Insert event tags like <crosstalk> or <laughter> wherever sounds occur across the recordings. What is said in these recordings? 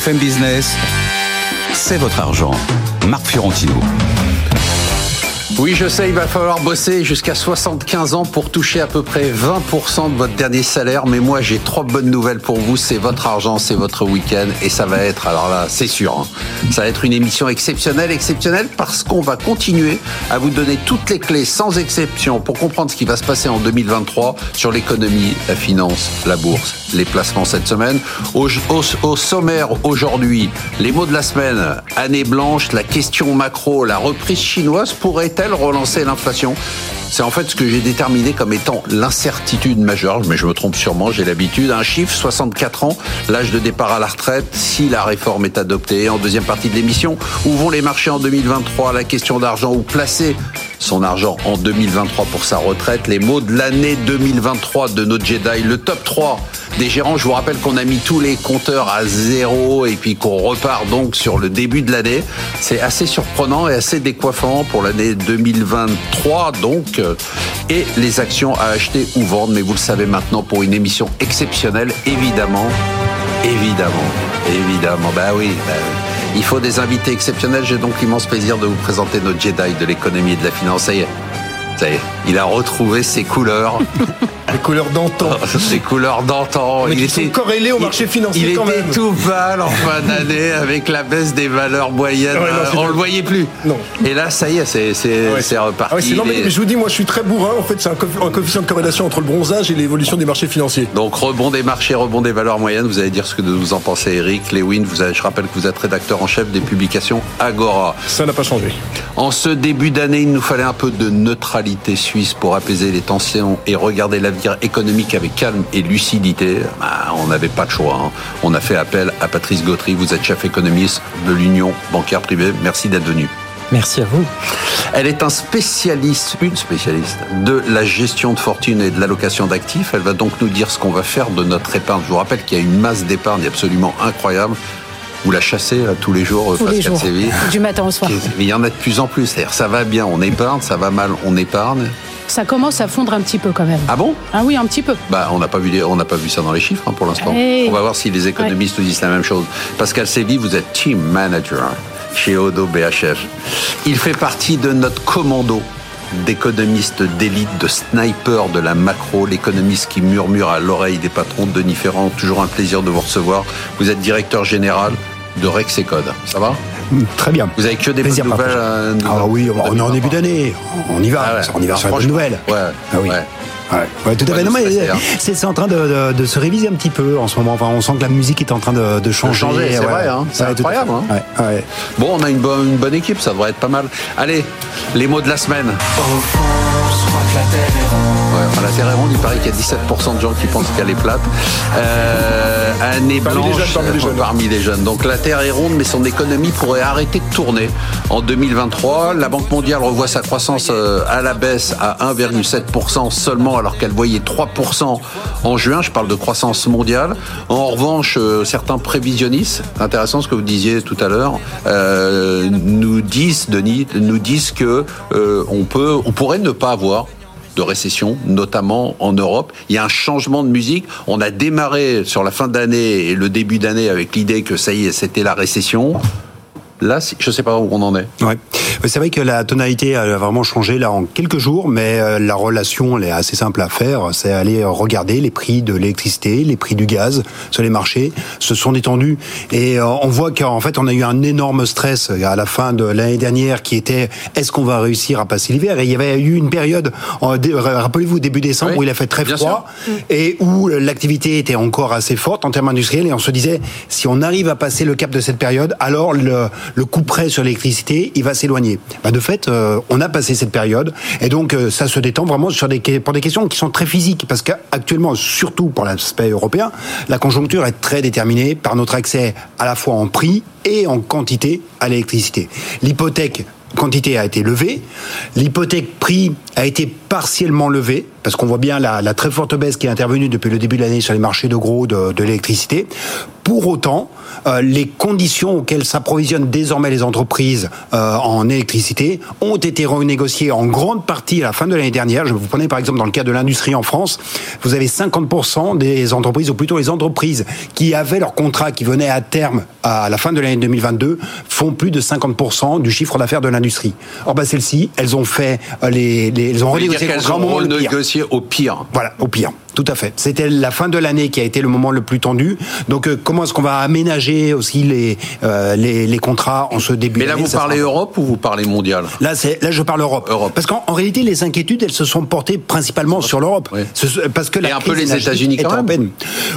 BFM Business, c'est votre argent. Marc Fiorentino. Oui, je sais, il va falloir bosser jusqu'à 75 ans pour toucher à peu près 20% de votre dernier salaire. Mais moi, j'ai trois bonnes nouvelles pour vous. C'est votre argent, c'est votre week-end. Et ça va être, alors là, c'est sûr, hein, ça va être une émission exceptionnelle. Exceptionnelle parce qu'on va continuer à vous donner toutes les clés, sans exception, pour comprendre ce qui va se passer en 2023 sur l'économie, la finance, la bourse, les placements cette semaine. Au, au, au sommaire aujourd'hui, les mots de la semaine, année blanche, la question macro, la reprise chinoise pourrait-elle relancer l'inflation c'est en fait ce que j'ai déterminé comme étant l'incertitude majeure, mais je me trompe sûrement, j'ai l'habitude. Un chiffre, 64 ans, l'âge de départ à la retraite, si la réforme est adoptée. En deuxième partie de l'émission, où vont les marchés en 2023 La question d'argent, où placer son argent en 2023 pour sa retraite? Les mots de l'année 2023 de notre Jedi, le top 3 des gérants. Je vous rappelle qu'on a mis tous les compteurs à zéro et puis qu'on repart donc sur le début de l'année. C'est assez surprenant et assez décoiffant pour l'année 2023 donc. Et les actions à acheter ou vendre, mais vous le savez maintenant pour une émission exceptionnelle, évidemment, évidemment, évidemment, bah oui. Bah oui. Il faut des invités exceptionnels. J'ai donc l'immense plaisir de vous présenter notre Jedi de l'économie et de la finance. Ça y est, il a retrouvé ses couleurs. <laughs> Les couleurs d'antan. <laughs> Ces couleurs d'antan. Il était corrélé au marché financier il quand était même. tout pâle en fin d'année avec la baisse des valeurs moyennes. Ouais, non, on le voyait plus. Non. Et là, ça y est, c'est Ouais. reparti. Ah ouais, c'est non, mais, Les- mais je vous dis, moi, je suis très bourrin. En fait, c'est un, co- un coefficient de corrélation entre le bronzage et l'évolution des marchés financiers. Donc rebond des marchés, rebond des valeurs moyennes. Vous allez dire ce que vous en pensez, Eric. Lewin, vous avez, je rappelle que vous êtes rédacteur en chef des publications Agora. Ça n'a pas changé. En ce début d'année, il nous fallait un peu de neutralité suisse pour apaiser les tensions et regarder l'avenir économique avec calme et lucidité. Bah, on n'avait pas de choix. hein. On a fait appel à Patrice Gautry. Vous êtes chef économiste de l'Union bancaire privée. Merci d'être venu. Merci à vous. Elle est un spécialiste, une spécialiste de la gestion de fortune et de l'allocation d'actifs. Elle va donc nous dire ce qu'on va faire de notre épargne. Je vous rappelle qu'il y a une masse d'épargne absolument incroyable. Vous la chassez là, tous les jours, Tous les Pascal jours, Séville. du matin au soir. Mais il y en a de plus en plus. C'est-à-dire, ça va bien, on épargne, ça va mal, on épargne. Ça commence à fondre un petit peu quand même. Ah bon? Ah oui, un petit peu. Bah, on n'a pas vu, on n'a pas vu ça dans les chiffres hein, pour l'instant. Hey. On va voir si les économistes nous disent la même chose. Pascal Séville, vous êtes team manager chez Odo BHF. Il fait partie de notre commando d'économistes d'élite, de snipers de la macro, l'économiste qui murmure à l'oreille des patrons, Denis Ferrand, toujours un plaisir de vous recevoir. Vous êtes directeur général de Rexecode. Ça va Très bien. Vous avez que des bonnes Plaisir nouvelles euh, Ah oui, on est en 2023. début d'année. On y va. Ah ouais. On y va Ah, sur les nouvelles. Ouais. Ah oui. ouais. Ouais, ouais, tout à fait. C'est en train de, de- de se réviser un petit peu en ce moment. Enfin, on sent que la musique est en train de, de changer. changer, c'est Ouais, vrai, hein. C'est incroyable, hein. Ouais, ouais. Bon, on a une bonne, une bonne équipe, ça devrait être pas mal. Allez, les mots de la semaine. Ouais, enfin, la Terre est ronde, il paraît qu'il y a 17% de gens qui pensent qu'elle est plate. Euh, année Parmi les blanche jeunes, parmi les jeunes. parmi les jeunes. Donc la Terre est ronde, mais son économie pourrait arrêter de tourner en 2023. La Banque mondiale revoit sa croissance euh, à la baisse à 1,7% seulement, alors qu'elle voyait 3% en juin. Je parle de croissance mondiale. En revanche, euh, certains prévisionnistes, intéressant ce que vous disiez tout à l'heure, euh, nous disent, Denis, nous disent que euh, on peut, on pourrait ne pas avoir de récession, notamment en Europe. Il y a un changement de musique. On a démarré sur la fin d'année et le début d'année avec l'idée que ça y est, c'était la récession. Là, je ne sais pas où on en est. Ouais. C'est vrai que la tonalité a vraiment changé là en quelques jours, mais euh, la relation elle est assez simple à faire. C'est aller regarder les prix de l'électricité, les prix du gaz sur les marchés se sont détendus et euh, on voit qu'en fait on a eu un énorme stress à la fin de l'année dernière qui était est-ce qu'on va réussir à passer l'hiver? Et il y avait eu une période, dé- rappelez-vous début décembre Oui, où il a fait très froid et où l'activité était encore assez forte en termes industriels et on se disait si on arrive à passer le cap de cette période, alors le, le coup près sur l'électricité, il va s'éloigner. Bah, de fait, euh, on a passé cette période et donc euh, ça se détend vraiment sur des, pour des questions qui sont très physiques parce qu'actuellement, surtout pour l'aspect européen, la conjoncture est très déterminée par notre accès à la fois en prix et en quantité à l'électricité. L'hypothèque quantité a été levée, l'hypothèque prix a été partiellement levé, parce qu'on voit bien la, la, très forte baisse qui est intervenue depuis le début de l'année sur les marchés de gros de, de l'électricité. Pour autant, euh, les conditions auxquelles s'approvisionnent désormais les entreprises euh, en électricité ont été renégociées en grande partie à la fin de l'année dernière. Je vous prenais par exemple dans le cas de l'industrie en France, vous avez 50% des entreprises, ou plutôt les entreprises qui avaient leur contrat qui venait à terme à la fin de l'année 2022, font plus de 50% du chiffre d'affaires de l'industrie. Or, bah, celles-ci, elles ont fait euh, les, les elles ont renégocié elles ont renégocié au pire. Voilà, au pire. Tout à fait. C'était la fin de l'année qui a été le moment le plus tendu. Donc, euh, comment est-ce qu'on va aménager aussi les, euh, les, les contrats en ce début d'année Mais là, vous parlez Europe ou vous parlez mondial? Là, c'est là, je parle Europe. Europe. Parce qu'en réalité, les inquiétudes, elles se sont portées principalement sur l'Europe. Oui. Parce que Et la un peu les États-Unis quand même. européenne.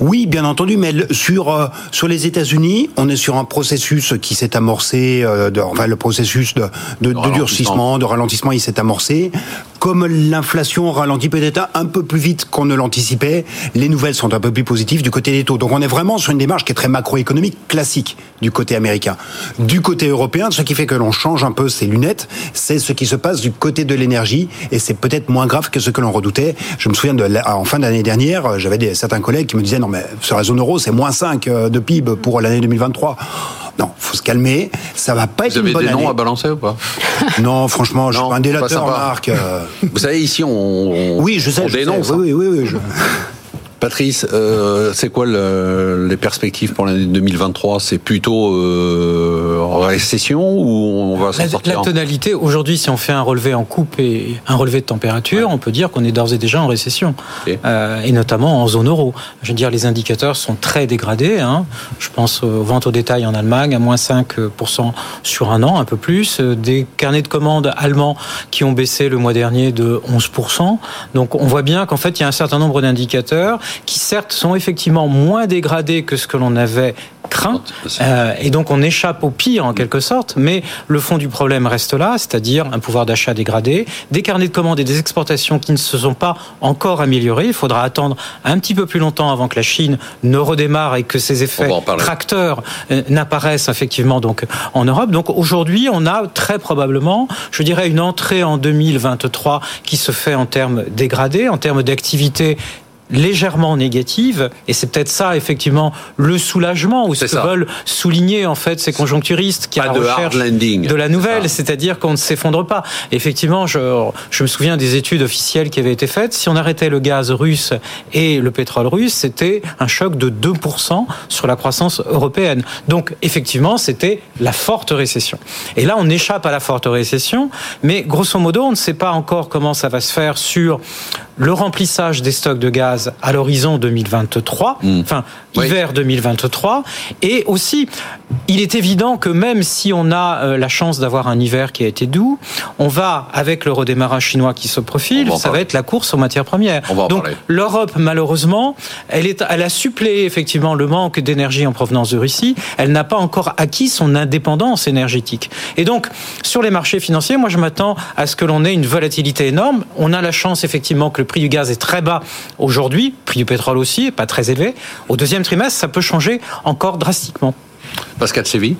Oui, bien entendu, mais sur euh, sur les États-Unis, on est sur un processus qui s'est amorcé. de, enfin, le processus de, de, durcissement, de ralentissement, il s'est amorcé. Comme l'inflation ralentit peut-être un peu plus vite qu'on ne les nouvelles sont un peu plus positives du côté des taux. Donc on est vraiment sur une démarche qui est très macroéconomique classique du côté américain. Du côté européen, ce qui fait que l'on change un peu ses lunettes, c'est ce qui se passe du côté de l'énergie et c'est peut-être moins grave que ce que l'on redoutait. Je me souviens en fin d'année dernière, euh, j'avais certains collègues qui me disaient non mais sur la zone euro c'est moins 5 euh, de PIB pour l'année 2023. Non, faut se calmer. Ça va pas être Vous une avez bonne des année. noms à balancer ou pas Non, franchement, je suis pas un délateur. Marc. euh, Vous savez, ici, on, on- Oui, je sais. on je sais. dénonce. Oui, oui, oui, oui, je- Patrice, euh, c'est quoi le- les perspectives pour l'année 2023 C'est plutôt euh, récession ou on va s'en sortir la tonalité, aujourd'hui, si on fait un relevé en coupe et un relevé de température, on peut dire qu'on est d'ores et déjà en récession, Ok. Euh, et notamment en zone euro. Je veux dire, les indicateurs sont très dégradés. hein. Je pense aux ventes au détail en Allemagne, à moins 5% sur un an, un peu plus. Euh, Des carnets de commandes allemands qui ont baissé le mois dernier de 11%. Donc on voit bien qu'en fait, il y a un certain nombre d'indicateurs qui, certes, sont effectivement moins dégradés que ce que l'on avait craint. Euh, et donc on échappe au pire en quelque sorte, mais le fond du problème reste là, c'est-à-dire un pouvoir d'achat dégradé, des carnets de commandes et des exportations qui ne se sont pas encore améliorés. Il faudra attendre un petit peu plus longtemps avant que la Chine ne redémarre et que ces effets tracteurs euh, n'apparaissent effectivement donc en Europe. Donc aujourd'hui, on a très probablement, je dirais, une entrée en 2023 qui se fait en termes dégradés, en termes d'activité légèrement négative et c'est peut-être ça effectivement le soulagement ou ce que ça. veulent souligner en fait ces conjoncturistes qui Pas la de recherche la nouvelle ça. c'est-à-dire qu'on ne s'effondre pas. Effectivement je, je me souviens des études officielles qui avaient été faites. Si on arrêtait le gaz russe et le pétrole russe c'était un choc de 2% sur la croissance européenne. Donc effectivement c'était la forte récession. Et là on échappe à la forte récession mais grosso modo on ne sait pas encore comment ça va se faire sur le remplissage des stocks de gaz à l'horizon 2023, Mm. enfin Oui. hiver 2023, et aussi il est évident que même si on a euh, la chance d'avoir un hiver qui a été doux, on va avec le redémarrage chinois qui se profile, ça va être la course aux matières premières. Donc l'Europe malheureusement, elle est, elle a suppléé effectivement le manque d'énergie en provenance de Russie. Elle n'a pas encore acquis son indépendance énergétique. Et donc sur les marchés financiers, moi je m'attends à ce que l'on ait une volatilité énorme. On a la chance effectivement que le prix du gaz est très bas aujourd'hui, prix du pétrole aussi, pas très élevé. Au deuxième trimestre, ça peut changer encore drastiquement. Pascal Séville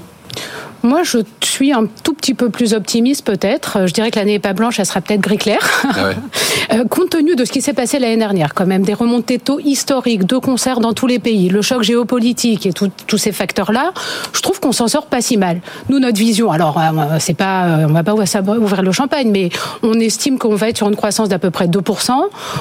Moi, je suis un tout petit peu plus optimiste, peut-être. Je dirais que l'année n'est pas blanche, elle sera peut-être gris clair. Ah ouais. <laughs> Euh, compte tenu de ce qui s'est passé l'année dernière, quand même, des remontées taux historiques, de concerts dans tous les pays, le choc géopolitique et tous ces facteurs-là, je trouve qu'on s'en sort pas si mal. Nous, notre vision, alors, euh, c'est pas, euh, on va pas ouvrir le champagne, mais on estime qu'on va être sur une croissance d'à peu près 2%.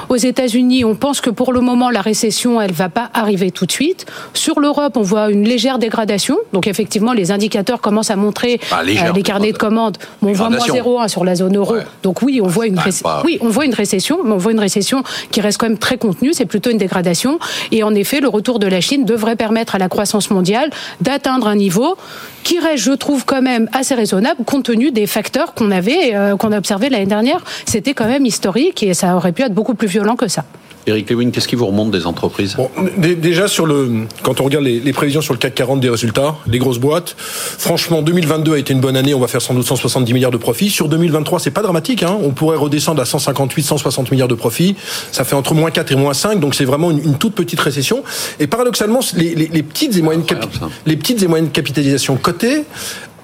Aux États-Unis, on pense que pour le moment, la récession, elle va pas arriver tout de suite. Sur l'Europe, on voit une légère dégradation. Donc, effectivement, les indicateurs commencent à montrer Ah, légère euh, les carnets de commandes. Mais on voit moins Dégradation. 0,1 sur la zone euro. Ouais. Donc oui, on voit une pas- oui, on voit une récession, mais on voit une récession qui reste quand même très contenue. C'est plutôt une dégradation. Et en effet, le retour de la Chine devrait permettre à la croissance mondiale d'atteindre un niveau qui reste, je trouve, quand même assez raisonnable compte tenu des facteurs qu'on avait, euh, qu'on a observé l'année dernière. C'était quand même historique et ça aurait pu être beaucoup plus violent que ça. Eric Lewin, qu'est-ce qui vous remonte des entreprises? Bon, dé- déjà sur le, quand on regarde les, les prévisions sur le CAC 40 des résultats, les grosses boîtes, franchement, 2022 a été une bonne année. On va faire sans doute 170 milliards de profits. Sur 2023, c'est pas dramatique. Hein. On pourrait redescendre à 158, 160 milliards de profits. Ça fait entre moins 4 et moins 5, donc c'est vraiment une, une toute petite récession. Et paradoxalement, les, les- les petites et moyennes les petites et moyennes capitalisations cotées.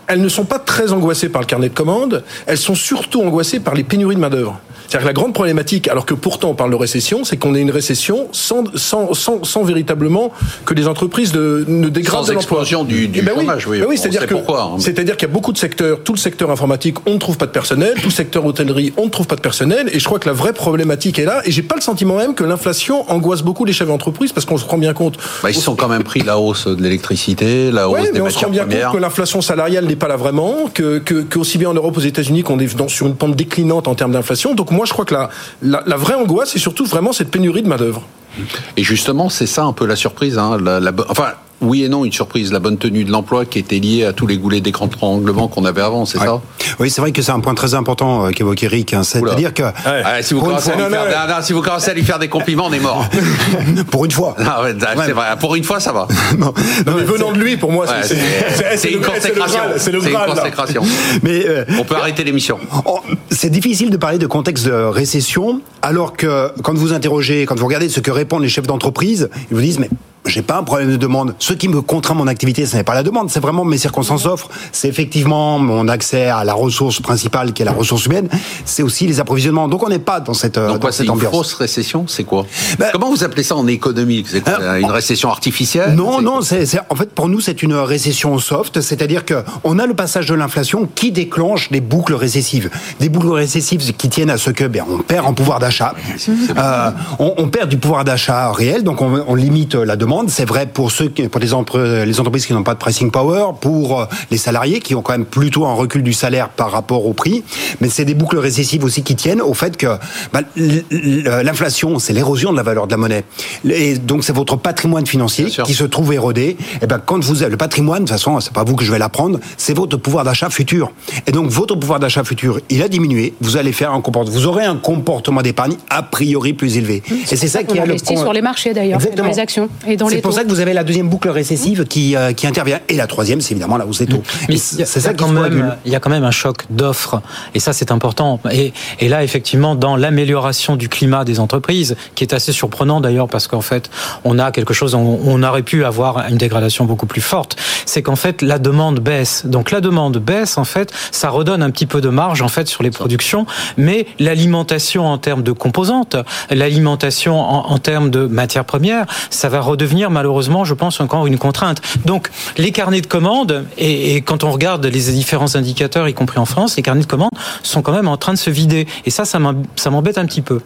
Elles ne sont pas très angoissées par le carnet de commandes, elles sont surtout angoissées par les pénuries de main-d'œuvre. C'est-à-dire que la grande problématique, alors que pourtant on parle de récession, c'est qu'on ait une récession sans, sans, sans, sans véritablement que les entreprises de, ne dégradent Sans explosion du, du Eh ben chômage, oui. Ben oui, On c'est-à-dire sait que pourquoi, hein. c'est-à-dire qu'il y a beaucoup de secteurs, tout le secteur informatique, on ne trouve pas de personnel, tout le secteur hôtellerie, on ne trouve pas de personnel, et je crois que la vraie problématique est là. Et j'ai pas le sentiment même que l'inflation angoisse beaucoup les chefs d'entreprise parce qu'on se rend bien compte. Bah, ils se sont quand même pris la hausse de l'électricité, la hausse Ouais, des mais on se rend bien premières. compte que l'inflation salariale n'est pas là vraiment, que, que, aussi bien en Europe aux États-Unis qu'on est dans, sur une pente déclinante en termes d'inflation. Donc moi, je crois que la, la, vraie angoisse, c'est surtout vraiment cette pénurie de main d'œuvre. Et justement, c'est ça un peu la surprise. Hein, enfin, oui et non, une surprise. La bonne tenue de l'emploi qui était liée à tous les goulets d'écran de trianglement qu'on avait avant, c'est Ouais. ça? Oui, c'est vrai que c'est un point très important euh, qu'évoque Eric. hein. C'est-à-dire que, Ah, si, vous fois- faire, non, non, non, si vous commencez à lui faire des compliments, on est mort. <laughs> pour une fois, Ah ouais, c'est vrai. Pour une fois, ça va. <laughs> Non, Non, mais venant de lui, pour moi, Ouais, c'est- une consécration. C'est le C'est une consécration. <laughs> mais euh, On peut arrêter l'émission. C'est difficile de parler de contexte de récession, alors que quand vous interrogez, quand vous regardez ce que répondent les chefs d'entreprise, ils vous disent mais j'ai pas un problème de demande. Ce qui me contraint mon activité, ce n'est pas la demande, c'est vraiment mes circonstances offrent. C'est effectivement mon accès à la ressource principale qui est la ressource humaine. C'est aussi les approvisionnements. Donc on n'est pas dans cette, euh, Donc dans quoi, cette une ambiance. fausse récession? C'est quoi? Ben- Comment vous appelez ça en économie? C'est quoi, Euh, Une récession artificielle? Non, non, c'est, c'est- en fait pour nous c'est une récession soft, c'est-à-dire que on a le passage de l'inflation qui déclenche des boucles récessives, des boucles récessives qui tiennent à ce que ben, on perd en pouvoir d'achat, Euh, on, on perd du pouvoir d'achat réel, donc on, on limite la demande. C'est vrai pour ceux, qui, pour les, entreprises qui n'ont pas de pricing power, pour euh, les salariés qui ont quand même plutôt un recul du salaire par rapport au prix, mais c'est des boucles récessives aussi qui tiennent au fait que l- l- l'inflation c'est l'érosion de la valeur de la monnaie, et donc c'est votre patrimoine financier qui se trouve érodé, et ben quand vous avez le patrimoine, de toute façon, c'est pas vous que je vais l'apprendre, c'est votre pouvoir d'achat futur. Et donc votre pouvoir d'achat futur, il a diminué. Vous allez faire un comportement, vous aurez un comportement d'épargne a priori plus élevé. Et c'est ça qui est le sur les marchés d'ailleurs, dans les actions. Et dans C'est pour taux. ça que vous avez la deuxième boucle récessive qui, euh, qui intervient. Et la troisième, c'est évidemment la hausse des taux. Mais c'est ça qui quand même, il y a quand même un choc d'offres et ça c'est important. Et, et là effectivement dans l'amélioration du climat des entreprises, qui est assez surprenant d'ailleurs parce qu'en fait on a quelque chose, on, on aurait pu avoir une dégradation beaucoup plus forte. C'est qu'en fait la demande baisse. Donc la demande baisse en fait, ça redonne un petit peu de marge en fait sur les productions, mais l'alimentation en termes de composantes, l'alimentation en, en termes de matières premières, ça va redevenir malheureusement, je pense, encore une contrainte. Donc les carnets de commandes, et, et quand on regarde les différents indicateurs, y compris en France, les carnets de commandes sont quand même en train de se vider. Et ça, ça m'em- ça m'embête un petit peu.